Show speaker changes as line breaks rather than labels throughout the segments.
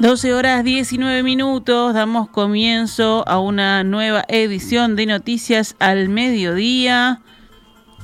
12 horas 19 minutos, damos comienzo a una nueva edición de Noticias al Mediodía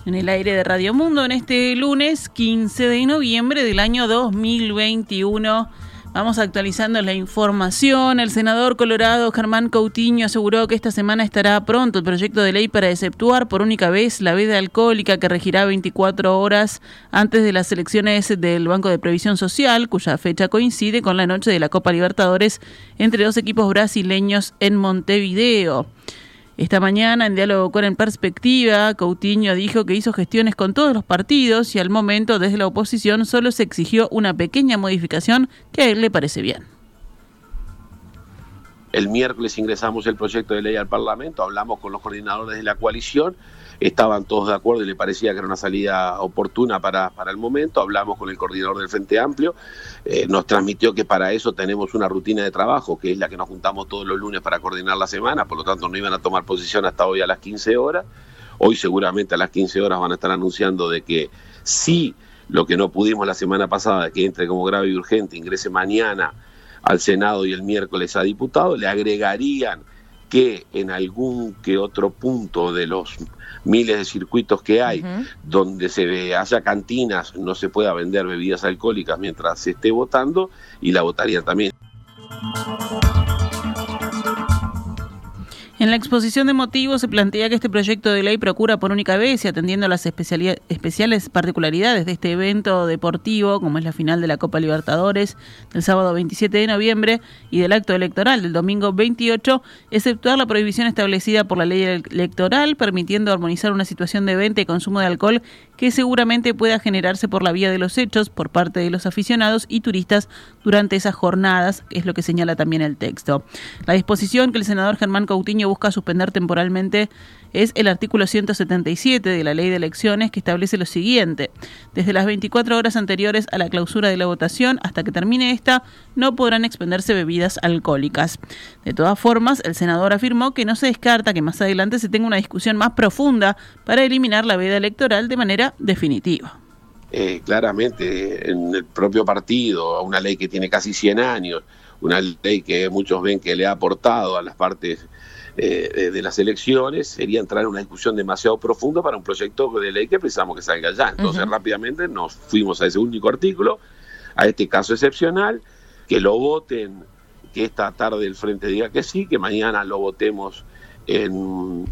en el aire de Radio Mundo en este lunes 15 de noviembre del año 2021. Vamos actualizando la información. El senador colorado Germán Coutinho aseguró que esta semana estará pronto el proyecto de ley para exceptuar por única vez la veda alcohólica que regirá 24 horas antes de las elecciones del Banco de Previsión Social, cuya fecha coincide con la noche de la Copa Libertadores entre dos equipos brasileños en Montevideo. Esta mañana, en diálogo con En Perspectiva, Coutinho dijo que hizo gestiones con todos los partidos y al momento, desde la oposición, solo se exigió una pequeña modificación que a él le parece bien.
El miércoles ingresamos el proyecto de ley al Parlamento, hablamos con los coordinadores de la coalición estaban todos de acuerdo y le parecía que era una salida oportuna para, para el momento. Hablamos con el coordinador del Frente Amplio, eh, nos transmitió que para eso tenemos una rutina de trabajo, que es la que nos juntamos todos los lunes para coordinar la semana, por lo tanto no iban a tomar posición hasta hoy a las 15 horas. Hoy seguramente a las 15 horas van a estar anunciando de que sí, lo que no pudimos la semana pasada, que entre como grave y urgente, ingrese mañana al Senado y el miércoles a diputado, le agregarían que en algún que otro punto de los miles de circuitos que hay, donde se ve, haya cantinas, no se pueda vender bebidas alcohólicas mientras se esté votando y la votaría también.
En la exposición de motivos se plantea que este proyecto de ley procura por única vez y atendiendo a las especiales particularidades de este evento deportivo, como es la final de la Copa Libertadores del sábado 27 de noviembre y del acto electoral del domingo 28, exceptuar la prohibición establecida por la ley electoral, permitiendo armonizar una situación de venta y consumo de alcohol que seguramente pueda generarse por la vía de los hechos por parte de los aficionados y turistas durante esas jornadas, es lo que señala también el texto. La disposición que el senador Germán Coutinho busca suspender temporalmente es el artículo 177 de la Ley de Elecciones que establece lo siguiente. Desde las 24 horas anteriores a la clausura de la votación hasta que termine esta, no podrán expenderse bebidas alcohólicas. De todas formas, el senador afirmó que no se descarta que más adelante se tenga una discusión más profunda para eliminar la veda electoral de manera definitiva.
Eh, claramente, en el propio partido, una ley que tiene casi 100 años, una ley que muchos ven que le ha aportado a las partes eh, de las elecciones, sería entrar en una discusión demasiado profunda para un proyecto de ley que pensamos que salga ya. Entonces rápidamente nos fuimos a ese único artículo, a este caso excepcional, que lo voten, que esta tarde el Frente diga que sí, que mañana lo votemos en,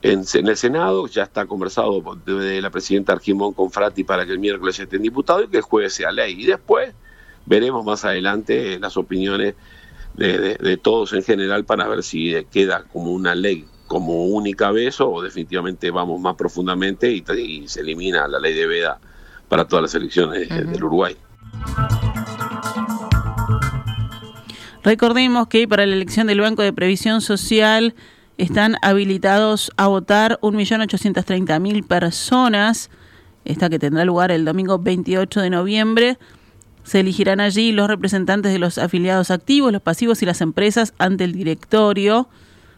en, el Senado, ya está conversado de la presidenta Argimón con Frati para que el miércoles estén diputados y que el jueves sea ley. Y después veremos más adelante las opiniones de, todos en general para ver si queda como una ley como única vez o definitivamente vamos más profundamente y, se elimina la ley de veda para todas las elecciones del Uruguay.
Recordemos que para la elección del Banco de Previsión Social están habilitados a votar 1.830.000 personas, esta que tendrá lugar el domingo 28 de noviembre. Se elegirán allí los representantes de los afiliados activos, los pasivos y las empresas ante el directorio.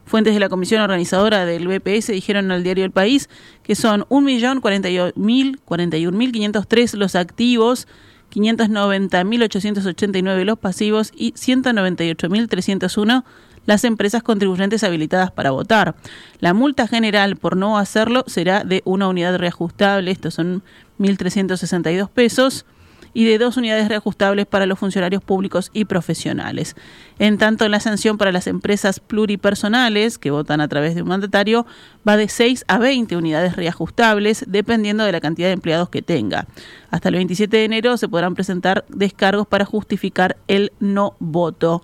Fuentes de la comisión organizadora del BPS dijeron al diario El País que son 1.041.503 los activos, 590.889 los pasivos y 198.301 las empresas contribuyentes habilitadas para votar. La multa general por no hacerlo será de una unidad reajustable, estos son 1.362 pesos y de dos unidades reajustables para los funcionarios públicos y profesionales. En tanto, la sanción para las empresas pluripersonales que votan a través de un mandatario va de 6 a 20 unidades reajustables dependiendo de la cantidad de empleados que tenga. Hasta el 27 de enero se podrán presentar descargos para justificar el no voto.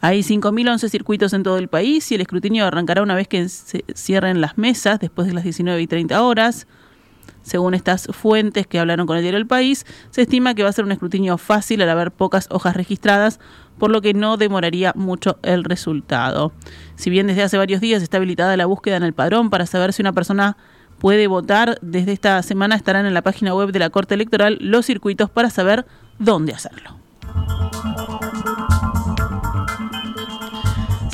Hay 5.011 circuitos en todo el país y el escrutinio arrancará una vez que se cierren las mesas después de las 19 y 30 horas. Según estas fuentes que hablaron con el diario El País, se estima que va a ser un escrutinio fácil al haber pocas hojas registradas, por lo que no demoraría mucho el resultado. Si bien desde hace varios días está habilitada la búsqueda en el padrón para saber si una persona puede votar, desde esta semana estarán en la página web de la Corte Electoral los circuitos para saber dónde hacerlo.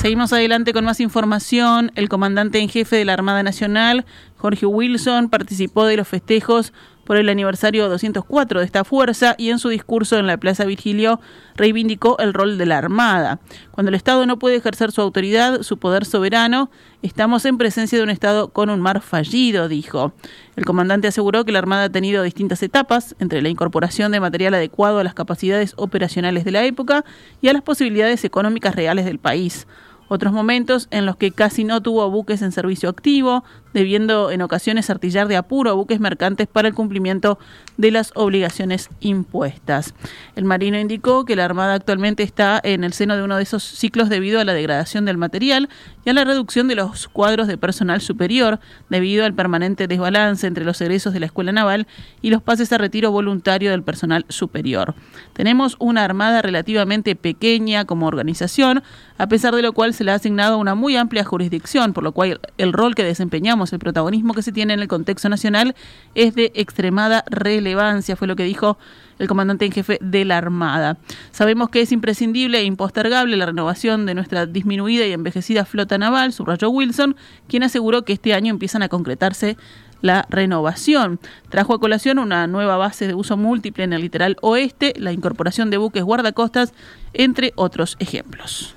Seguimos adelante con más información. El comandante en jefe de la Armada Nacional, Jorge Wilson participó de los festejos por el aniversario 204 de esta fuerza y en su discurso en la Plaza Virgilio reivindicó el rol de la Armada. Cuando el Estado no puede ejercer su autoridad, su poder soberano, estamos en presencia de un Estado con un mar fallido, dijo. El comandante aseguró que la Armada ha tenido distintas etapas, entre la incorporación de material adecuado a las capacidades operacionales de la época y a las posibilidades económicas reales del país otros momentos en los que casi no tuvo buques en servicio activo, debiendo en ocasiones artillar de apuro a buques mercantes para el cumplimiento de las obligaciones impuestas. El marino indicó que la Armada actualmente está en el seno de uno de esos ciclos debido a la degradación del material y a la reducción de los cuadros de personal superior debido al permanente desbalance entre los egresos de la Escuela Naval y los pases a retiro voluntario del personal superior. Tenemos una Armada relativamente pequeña como organización, a pesar de lo cual se le ha asignado una muy amplia jurisdicción, por lo cual el rol que desempeñamos, el protagonismo que se tiene en el contexto nacional es de extremada relevancia, fue lo que dijo el comandante en jefe de la Armada. Sabemos que es imprescindible e impostergable la renovación de nuestra disminuida y envejecida flota naval, subrayó Wilson, quien aseguró que este año empiezan a concretarse la renovación. Trajo a colación una nueva base de uso múltiple en el litoral oeste, la incorporación de buques guardacostas, entre otros ejemplos.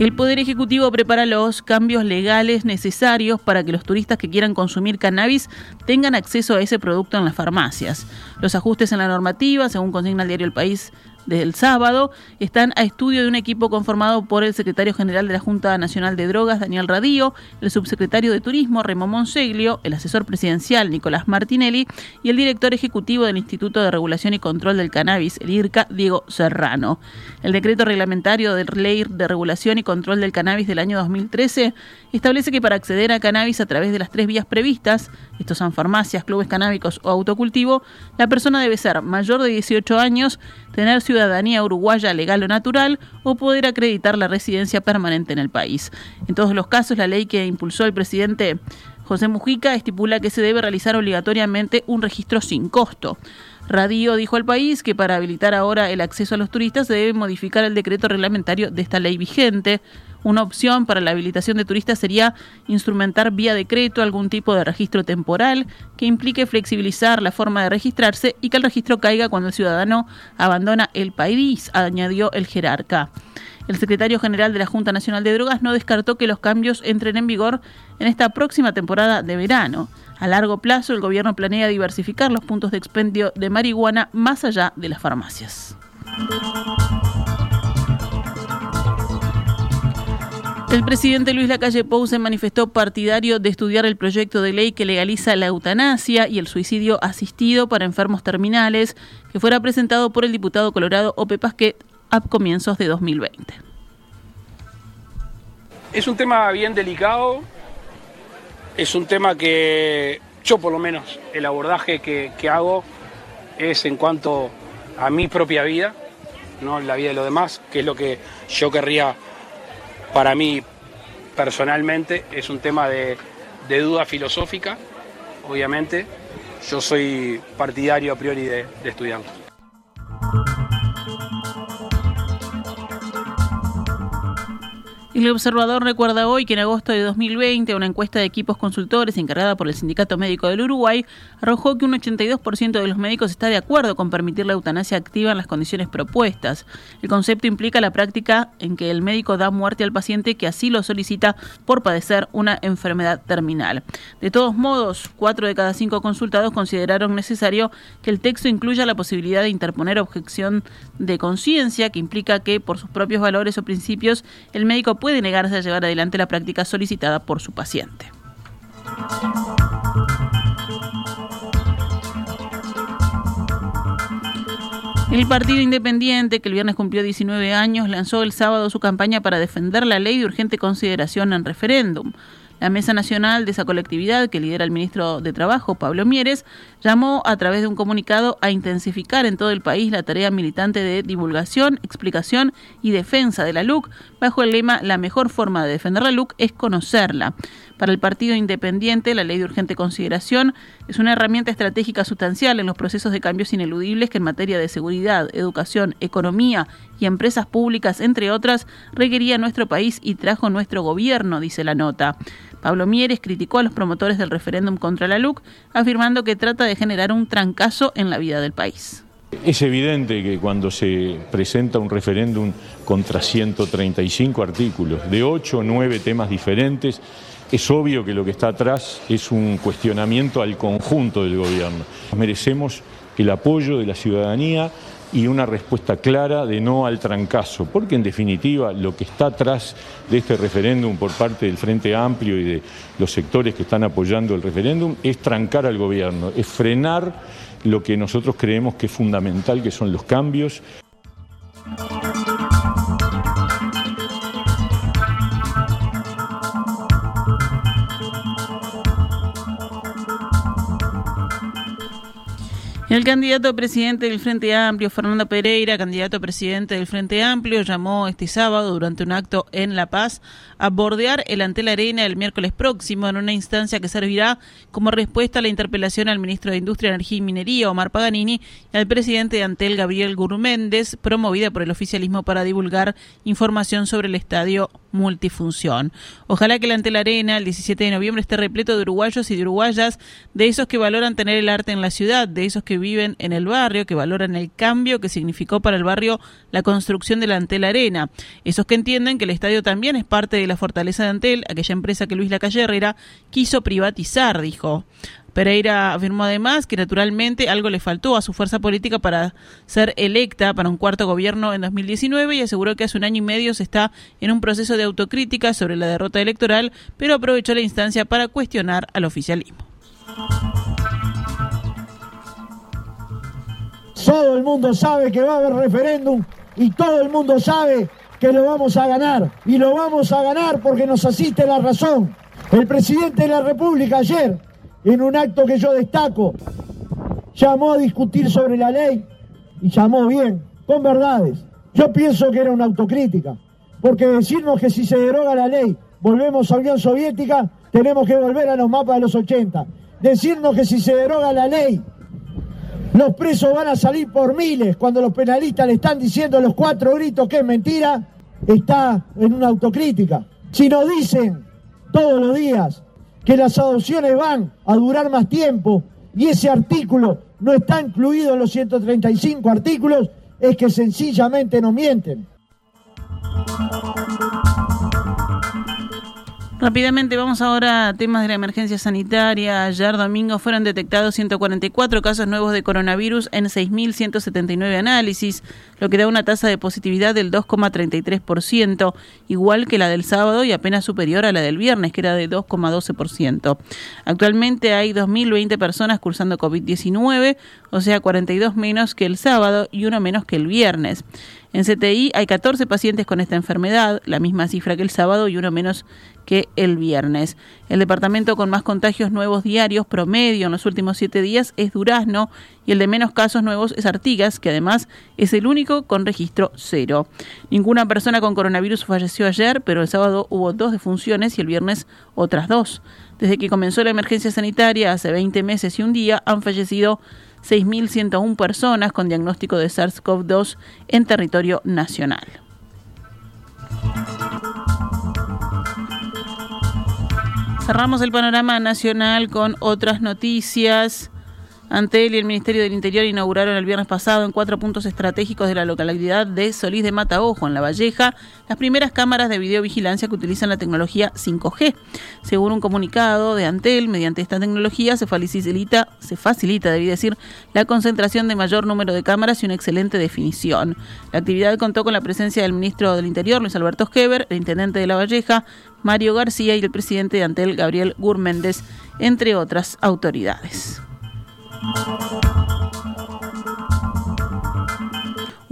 El Poder Ejecutivo prepara los cambios legales necesarios para que los turistas que quieran consumir cannabis tengan acceso a ese producto en las farmacias. Los ajustes en la normativa, según consigna el diario El País desde el sábado, están a estudio de un equipo conformado por el secretario general de la Junta Nacional de Drogas, Daniel Radío, el subsecretario de Turismo, Remo Monseglio, el asesor presidencial, Nicolás Martinelli, y el director ejecutivo del Instituto de Regulación y Control del Cannabis, el IRCA, Diego Serrano. El decreto reglamentario del Ley de Regulación y Control del Cannabis del año 2013 establece que para acceder a cannabis a través de las tres vías previstas, estos son farmacias, clubes canábicos o autocultivo, la persona debe ser mayor de 18 años, tener ciudadanía uruguaya legal o natural o poder acreditar la residencia permanente en el país. En todos los casos, la ley que impulsó el presidente José Mujica estipula que se debe realizar obligatoriamente un registro sin costo. Radio dijo al país que para habilitar ahora el acceso a los turistas se debe modificar el decreto reglamentario de esta ley vigente. Una opción para la habilitación de turistas sería instrumentar vía decreto algún tipo de registro temporal que implique flexibilizar la forma de registrarse y que el registro caiga cuando el ciudadano abandona el país, añadió el jerarca. El secretario general de la Junta Nacional de Drogas no descartó que los cambios entren en vigor en esta próxima temporada de verano. A largo plazo, el gobierno planea diversificar los puntos de expendio de marihuana más allá de las farmacias. El presidente Luis Lacalle Pou se manifestó partidario de estudiar el proyecto de ley que legaliza la eutanasia y el suicidio asistido para enfermos terminales, que fuera presentado por el diputado colorado Ope Pasquet a comienzos de 2020.
Es un tema bien delicado, es un tema que yo por lo menos el abordaje que, hago es en cuanto a mi propia vida, no la vida de los demás, que es lo que yo querría para mí personalmente, es un tema de, duda filosófica, obviamente. Yo soy partidario a priori de, de estudiarlo.
El observador recuerda hoy que en agosto de 2020 una encuesta de equipos consultores encargada por el Sindicato Médico del Uruguay arrojó que un 82% de los médicos está de acuerdo con permitir la eutanasia activa en las condiciones propuestas. El concepto implica la práctica en que el médico da muerte al paciente que así lo solicita por padecer una enfermedad terminal. De todos modos, cuatro de cada cinco consultados consideraron necesario que el texto incluya la posibilidad de interponer objeción de conciencia, que implica que por sus propios valores o principios el médico puede negarse a llevar adelante la práctica solicitada por su paciente. El Partido Independiente, que el viernes cumplió 19 años, lanzó el sábado su campaña para defender la ley de urgente consideración en referéndum. La Mesa Nacional de esa colectividad, que lidera el ministro de Trabajo, Pablo Mieres, llamó a través de un comunicado a intensificar en todo el país la tarea militante de divulgación, explicación y defensa de la LUC, bajo el lema La mejor forma de defender la LUC es conocerla. Para el Partido Independiente, la ley de urgente consideración es una herramienta estratégica sustancial en los procesos de cambios ineludibles que en materia de seguridad, educación, economía y empresas públicas, entre otras, requería nuestro país y trajo nuestro gobierno, dice la nota. Pablo Mieres criticó a los promotores del referéndum contra la LUC, afirmando que trata de generar un trancazo en la vida del país.
Es evidente que cuando se presenta un referéndum contra 135 artículos, de 8 o 9 temas diferentes, es obvio que lo que está atrás es un cuestionamiento al conjunto del gobierno. Merecemos el apoyo de la ciudadanía y una respuesta clara de no al trancazo, porque en definitiva lo que está atrás de este referéndum por parte del Frente Amplio y de los sectores que están apoyando el referéndum es trancar al gobierno, es frenar lo que nosotros creemos que es fundamental, que son los cambios.
El candidato a presidente del Frente Amplio, Fernando Pereira, candidato a presidente del Frente Amplio, llamó este sábado durante un acto en La Paz a bordear el Antel Arena el miércoles próximo en una instancia que servirá como respuesta a la interpelación al ministro de Industria, Energía y Minería, Omar Paganini, y al presidente de Antel, Gabriel Gurméndez, promovida por el oficialismo para divulgar información sobre el estadio multifunción. Ojalá que el Antel Arena el 17 de noviembre esté repleto de uruguayos y de uruguayas, de esos que valoran tener el arte en la ciudad, de esos que viven en el barrio, que valoran el cambio que significó para el barrio la construcción del Antel Arena, esos que entienden que el estadio también es parte de la fortaleza de Antel, aquella empresa que Luis Lacalle Herrera quiso privatizar, dijo. Pereira afirmó además que naturalmente algo le faltó a su fuerza política para ser electa para un cuarto gobierno en 2019 y aseguró que hace un año y medio se está en un proceso de autocrítica sobre la derrota electoral, pero aprovechó la instancia para cuestionar al oficialismo.
Todo el mundo sabe que va a haber referéndum y todo el mundo sabe que lo vamos a ganar. Y lo vamos a ganar porque nos asiste la razón. El presidente de la República ayer, en un acto que yo destaco, llamó a discutir sobre la ley y llamó bien, con verdades. Yo pienso que era una autocrítica, porque decirnos que si se deroga la ley volvemos a Unión Soviética, tenemos que volver a los mapas de los 80. Decirnos que si se deroga la ley los presos van a salir por miles cuando los penalistas le están diciendo los cuatro gritos que es mentira, está en una autocrítica. Si nos dicen todos los días que las adopciones van a durar más tiempo y ese artículo no está incluido en los 135 artículos, es que sencillamente no mienten.
Rápidamente vamos ahora a temas de la emergencia sanitaria. Ayer domingo fueron detectados 144 casos nuevos de coronavirus en 6.179 análisis, lo que da una tasa de positividad del 2,33%, igual que la del sábado y apenas superior a la del viernes, que era de 2,12%. Actualmente hay 2.020 personas cursando COVID-19, o sea 42 menos que el sábado y uno menos que el viernes. En CTI hay 14 pacientes con esta enfermedad, la misma cifra que el sábado y uno menos que el viernes. El departamento con más contagios nuevos diarios promedio en los últimos siete días es Durazno y el de menos casos nuevos es Artigas, que además es el único con registro cero. Ninguna persona con coronavirus falleció ayer, pero el sábado hubo dos defunciones y el viernes otras dos. Desde que comenzó la emergencia sanitaria hace 20 meses y un día han fallecido 6.101 personas con diagnóstico de SARS-CoV-2 en territorio nacional. Cerramos el panorama nacional con otras noticias. Antel y el Ministerio del Interior inauguraron el viernes pasado en cuatro puntos estratégicos de la localidad de Solís de Mataojo, en La Valleja, las primeras cámaras de videovigilancia que utilizan la tecnología 5G. Según un comunicado de Antel, mediante esta tecnología se facilita, se facilita, debí decir, la concentración de mayor número de cámaras y una excelente definición. La actividad contó con la presencia del ministro del Interior, Luis Alberto Heber, el intendente de La Valleja, Mario García y el presidente de Antel, Gabriel Gurméndez, entre otras autoridades.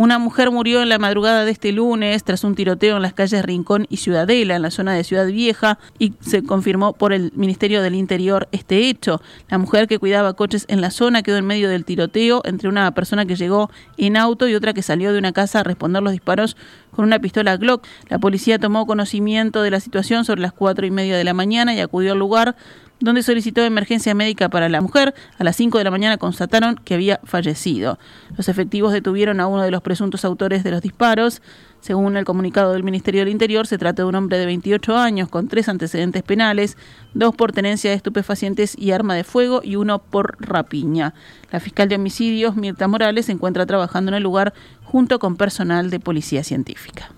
Una mujer murió en la madrugada de este lunes tras un tiroteo en las calles Rincón y Ciudadela, en la zona de Ciudad Vieja, y se confirmó por el Ministerio del Interior este hecho. La mujer que cuidaba coches en la zona quedó en medio del tiroteo entre una persona que llegó en auto y otra que salió de una casa a responder los disparos con una pistola Glock. La policía tomó conocimiento de la situación sobre las cuatro y media de la mañana y acudió al lugar donde solicitó emergencia médica para la mujer. A las 5 de la mañana constataron que había fallecido. Los efectivos detuvieron a uno de los presuntos autores de los disparos. Según el comunicado del Ministerio del Interior, se trata de un hombre de 28 años con tres antecedentes penales, dos por tenencia de estupefacientes y arma de fuego y uno por rapiña. La fiscal de homicidios, Mirta Morales, se encuentra trabajando en el lugar junto con personal de policía científica.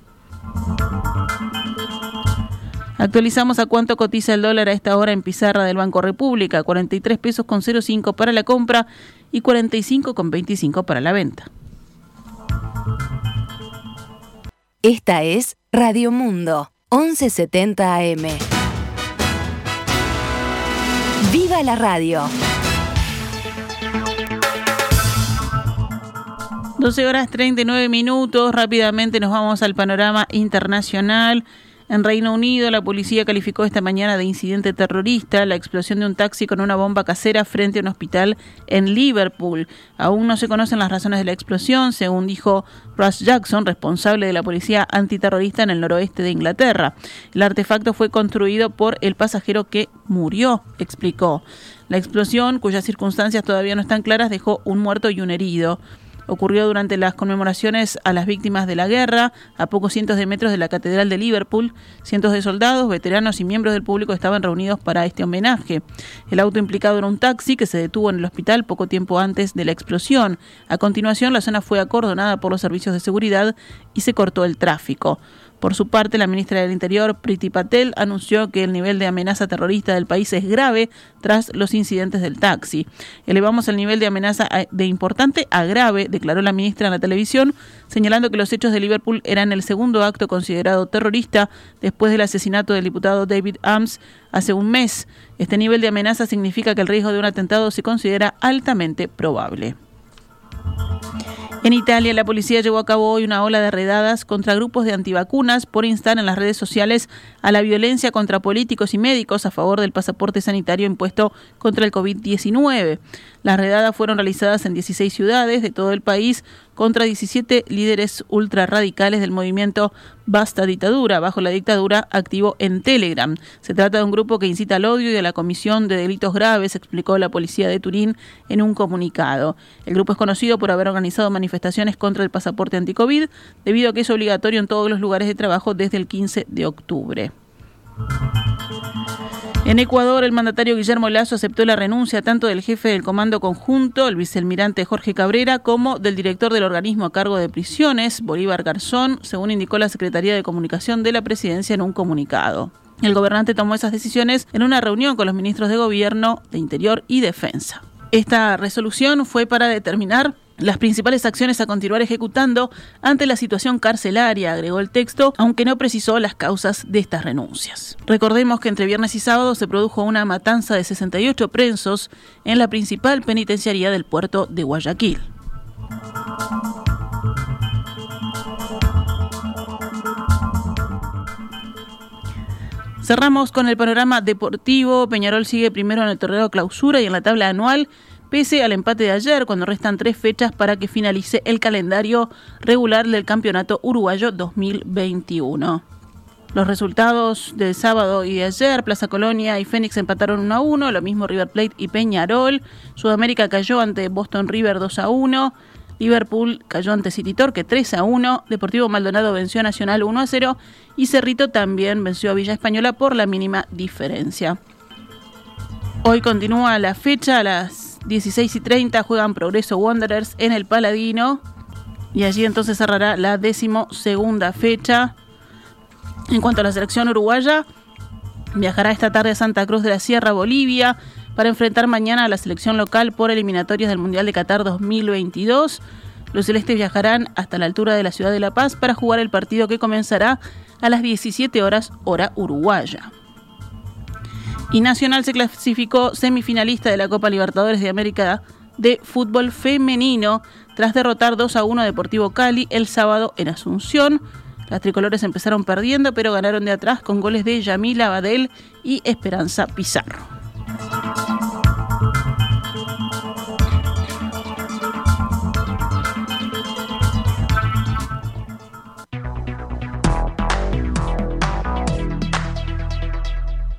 Actualizamos a cuánto cotiza el dólar a esta hora en pizarra del Banco República, 43 pesos con 05 para la compra y 45 con 25 para la venta.
Esta es Radio Mundo, 1170 AM. ¡Viva la radio!
12 horas 39 minutos, rápidamente nos vamos al panorama internacional. En Reino Unido, la policía calificó esta mañana de incidente terrorista la explosión de un taxi con una bomba casera frente a un hospital en Liverpool. Aún no se conocen las razones de la explosión, según dijo Russ Jackson, responsable de la policía antiterrorista en el noroeste de Inglaterra. El artefacto fue construido por el pasajero que murió, explicó. La explosión, cuyas circunstancias todavía no están claras, dejó un muerto y un herido ocurrió durante las conmemoraciones a las víctimas de la guerra, a pocos cientos de metros de la Catedral de Liverpool. Cientos de soldados, veteranos y miembros del público estaban reunidos para este homenaje. El auto implicado era un taxi que se detuvo en el hospital poco tiempo antes de la explosión. A continuación, la zona fue acordonada por los servicios de seguridad y se cortó el tráfico. Por su parte, la ministra del Interior, Priti Patel, anunció que el nivel de amenaza terrorista del país es grave tras los incidentes del taxi. Elevamos el nivel de amenaza de importante a grave, declaró la ministra en la televisión, señalando que los hechos de Liverpool eran el segundo acto considerado terrorista después del asesinato del diputado David Ames hace un mes. Este nivel de amenaza significa que el riesgo de un atentado se considera altamente probable. En Italia, la policía llevó a cabo hoy una ola de redadas contra grupos de antivacunas por instar en las redes sociales a la violencia contra políticos y médicos a favor del pasaporte sanitario impuesto contra el COVID-19. Las redadas fueron realizadas en 16 ciudades de todo el país contra 17 líderes ultrarradicales del movimiento Basta Dictadura, bajo la dictadura activo en Telegram. Se trata de un grupo que incita al odio y a la comisión de delitos graves, explicó la policía de Turín en un comunicado. El grupo es conocido por haber organizado manifestaciones contra el pasaporte anticovid, debido a que es obligatorio en todos los lugares de trabajo desde el 15 de octubre. En Ecuador, el mandatario Guillermo Lazo aceptó la renuncia tanto del jefe del Comando Conjunto, el vicealmirante Jorge Cabrera, como del director del organismo a cargo de prisiones, Bolívar Garzón, según indicó la Secretaría de Comunicación de la Presidencia en un comunicado. El gobernante tomó esas decisiones en una reunión con los ministros de Gobierno, de Interior y Defensa. Esta resolución fue para determinar las principales acciones a continuar ejecutando ante la situación carcelaria, agregó el texto, aunque no precisó las causas de estas renuncias. Recordemos que entre viernes y sábado se produjo una matanza de 68 presos en la principal penitenciaría del puerto de Guayaquil. Cerramos con el panorama deportivo. Peñarol sigue primero en el torneo clausura y en la tabla anual pese al empate de ayer, cuando restan tres fechas para que finalice el calendario regular del Campeonato Uruguayo 2021. Los resultados del sábado y de ayer, Plaza Colonia y Fénix empataron 1 a 1, lo mismo River Plate y Peñarol. Sudamérica cayó ante Boston River 2 a 1. Liverpool cayó ante City Torque 3 a 1. Deportivo Maldonado venció a Nacional 1 a 0. Y Cerrito también venció a Villa Española por la mínima diferencia. Hoy continúa la fecha a las 16 y 30 juegan Progreso Wanderers en el Paladino. Y allí entonces cerrará la décimo segunda fecha. En cuanto a la selección uruguaya, viajará esta tarde a Santa Cruz de la Sierra, Bolivia, para enfrentar mañana a la selección local por eliminatorias del Mundial de Qatar 2022. Los celestes viajarán hasta la altura de la ciudad de La Paz para jugar el partido que comenzará a las 17 horas hora uruguaya. Y Nacional se clasificó semifinalista de la Copa Libertadores de América de fútbol femenino tras derrotar 2 a 1 a Deportivo Cali el sábado en Asunción. Las tricolores empezaron perdiendo, pero ganaron de atrás con goles de Yamila Badel y Esperanza Pizarro.